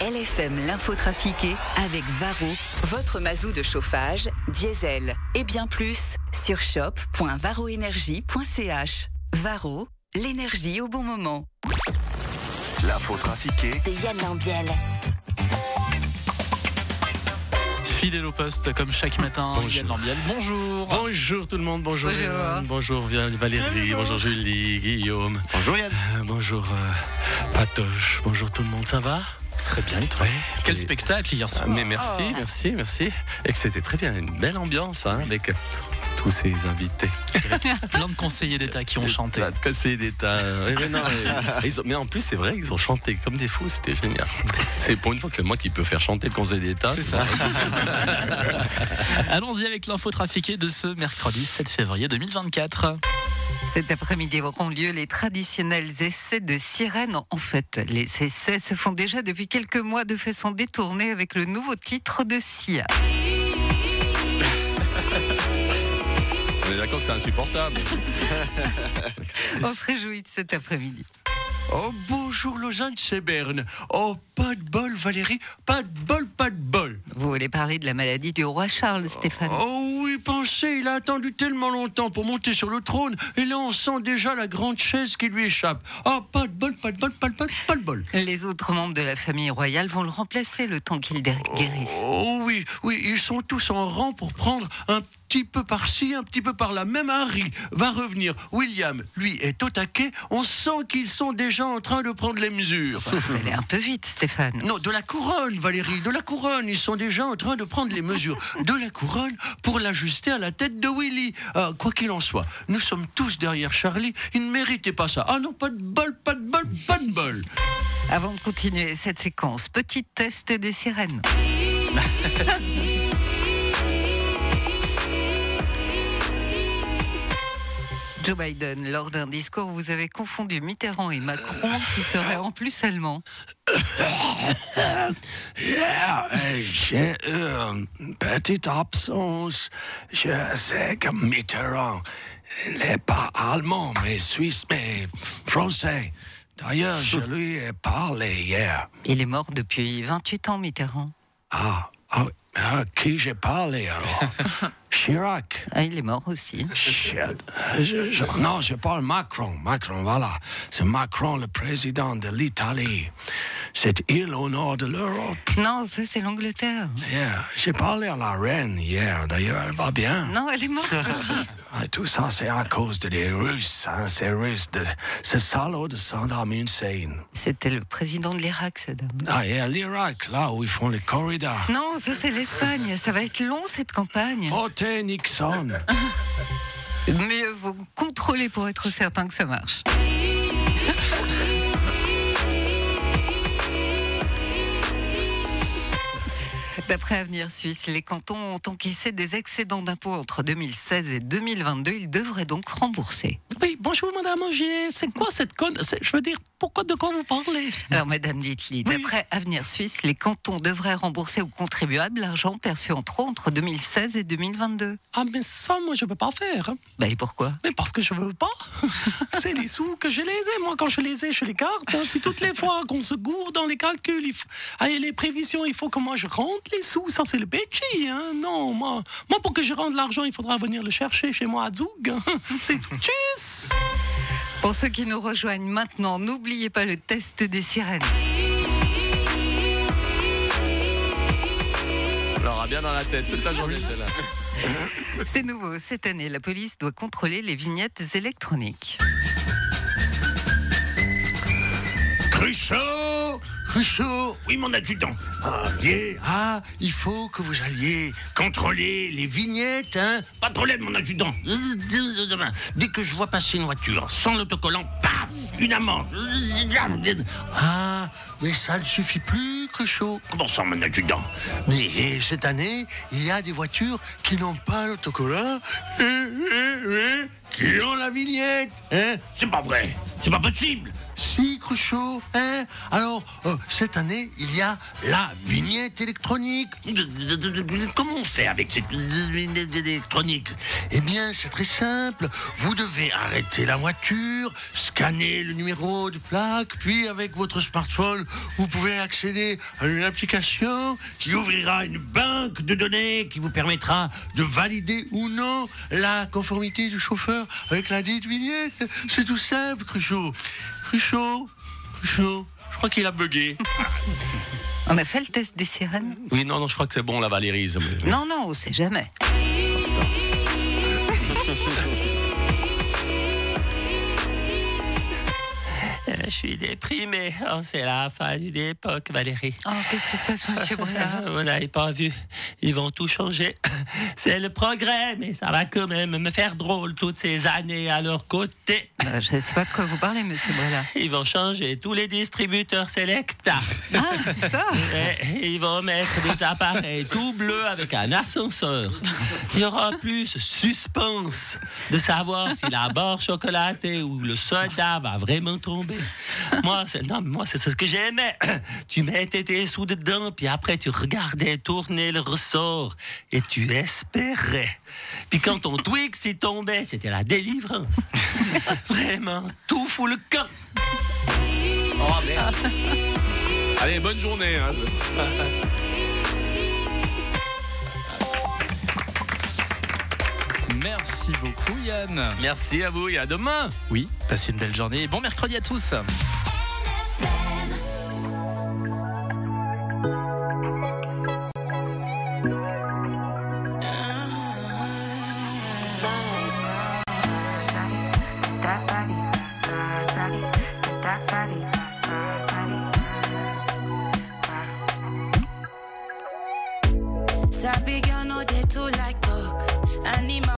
LFM l'info trafiquée avec Varro, votre mazou de chauffage, diesel et bien plus sur shop.varroénergie.ch. Varro, l'énergie au bon moment. L'info trafiquée de Yann Lambiel. Fidèle au poste comme chaque matin, Bonjour. Yann Lambiel. Bonjour. Bonjour tout le monde, bonjour Bonjour. Yann, bonjour Valérie, bonjour Julie, Guillaume, Bonjour Yann. euh, bonjour euh, Patoche, bonjour tout le monde, ça va? Très bien, et toi Ouais. Quel Et- spectacle hier soir Ah, Mais merci, merci, merci. Et que c'était très bien, une belle ambiance hein, avec tous ces invités. Plein de conseillers d'État qui ont chanté. Plein de conseillers d'État. Mais, en plus, c'est vrai, ils ont chanté comme des fous, c'était génial. C'est pour une fois que c'est moi qui peux faire chanter le conseil d'État. C'est ça. Allons-y avec l'info trafiquée de ce mercredi 7 février 2024. Cet après-midi auront lieu les traditionnels essais de sirènes. En fait, les essais se font déjà depuis quelques mois de façon détournée avec le nouveau titre de Sia. On est d'accord que c'est insupportable. On se réjouit de cet après-midi. Oh, bonjour Lausanne, c'est Berne. Oh, pas de bol Valérie, pas de bol, pas de bol. Vous voulez parler de la maladie du roi Charles, Stéphane Oh oui, pensez, il a attendu tellement longtemps pour monter sur le trône, et là on sent déjà la grande chaise qui lui échappe. Oh, pas de bol, pas de bol, pas de bol, pas de bol. Les autres membres de la famille royale vont le remplacer le temps qu'il guérisse. Oh oui, oui, ils sont tous en rang pour prendre un petit peu par-ci, un petit peu par-là. Même Harry va revenir. William, lui, est au taquet. On sent qu'ils sont déjà en train de prendre les mesures. Vous allez un peu vite, Stéphane. Non, de la couronne, Valérie, de la couronne. Ils sont déjà en train de prendre les mesures de la couronne pour l'ajuster à la tête de Willy. Ah, quoi qu'il en soit, nous sommes tous derrière Charlie. Il ne méritait pas ça. Ah non, pas de bol, pas de bol, pas de bol. Avant de continuer cette séquence, petit test des sirènes. Joe Biden, lors d'un discours, vous avez confondu Mitterrand et Macron, qui seraient en plus allemands. Yeah, j'ai une petite absence. Je sais que Mitterrand n'est pas allemand, mais suisse, mais français. D'ailleurs, je lui ai parlé hier. Il est mort depuis 28 ans, Mitterrand. Ah, ah. Ah, qui j'ai parlé alors? Chirac. Ah, il est mort aussi. Shit. Je- je- non, je parle Macron. Macron, voilà. C'est Macron, le président de l'Italie. Cette île au nord de l'Europe. Non, ça c'est l'Angleterre. Yeah. J'ai parlé à la reine hier, d'ailleurs, elle va bien. Non, elle est morte aussi. Ah, tout ça, c'est à cause de des Russes, hein, ces Russes, de ce salaud de Saddam Hussein. C'était le président de l'Irak, dame. Ah, et à l'Irak, là où ils font les corridors. Non, ça c'est l'Espagne. Ça va être long cette campagne. Votez Nixon. Mieux vaut contrôler pour être certain que ça marche. D'après Avenir Suisse, les cantons ont encaissé des excédents d'impôts entre 2016 et 2022. Ils devraient donc rembourser. Oui, bonjour Madame Augier, c'est quoi cette conne? Je veux dire, pourquoi de quoi vous parlez? Alors, Madame Litli, d'après Avenir Suisse, les cantons devraient rembourser aux contribuables l'argent perçu en trop entre 2016 et 2022. Ah mais ça, moi je peux pas faire. Bah, et pourquoi? Mais parce que je veux pas. c'est les sous que je les ai. Moi, quand je les ai, je les garde. hein. C'est toutes les fois qu'on se gourde dans les calculs. Il faut... Allez, les prévisions, il faut que moi je rentre les sous. Ça, c'est le béchi. Hein. Non, moi, moi, pour que je rende l'argent, il faudra venir le chercher chez moi à Zoug. C'est tchuss Pour ceux qui nous rejoignent maintenant, n'oubliez pas le test des sirènes. On l'aura bien dans la tête toute la journée, celle-là. C'est nouveau, cette année, la police doit contrôler les vignettes électroniques. Cruchot Cruchot Oui, mon adjudant. Ah, bien. Ah, il faut que vous alliez contrôler les vignettes, hein Pas de problème, mon adjudant. Dès que je vois passer une voiture sans l'autocollant, paf Une amende. Ah, mais ça ne suffit plus, Cruchot. Comment ça, mon adjudant? Mais cette année, il y a des voitures qui n'ont pas l'autocollant. Et, et, et, qui ont la vignette, hein C'est pas vrai, c'est pas possible. Si, Cruchot, hein Alors, euh, cette année, il y a la vignette électronique. Comment on fait avec cette vignette électronique? Eh bien, c'est très simple. Vous devez arrêter la voiture, scanner le numéro de plaque, puis avec votre smartphone, vous pouvez accéder à une application qui ouvrira une banque de données qui vous permettra de valider ou non la conformité du chauffeur avec la dite vignette. C'est tout simple, Cruchot. Cruchot, Cruchot, je crois qu'il a bugué. On a fait le test des sirènes Oui, non, non, je crois que c'est bon, la Valérise. Non, non, on sait jamais. Je suis déprimé. Oh, c'est la fin d'une époque, Valérie. Oh, qu'est-ce qui se passe, monsieur Brella Vous n'avez pas vu. Ils vont tout changer. C'est le progrès, mais ça va quand même me faire drôle toutes ces années à leur côté. Euh, Je ne sais pas de quoi vous parlez, monsieur Brella. Ils vont changer tous les distributeurs Selecta. Ah, ça? Et ils vont mettre des appareils tout bleus avec un ascenseur. Il y aura plus suspense de savoir si la barre chocolatée ou le soda va vraiment tomber. Moi, c'est, non, moi, c'est ce que j'aimais. Tu mettais tes sous dedans, puis après, tu regardais tourner le ressort et tu espérais. Puis quand ton Twix y tombait, c'était la délivrance. Vraiment, tout fout le camp. Oh, merde. Allez, bonne journée. hein. Merci beaucoup Yann. Merci à vous et à demain. Oui, passez une belle journée et bon mercredi à tous.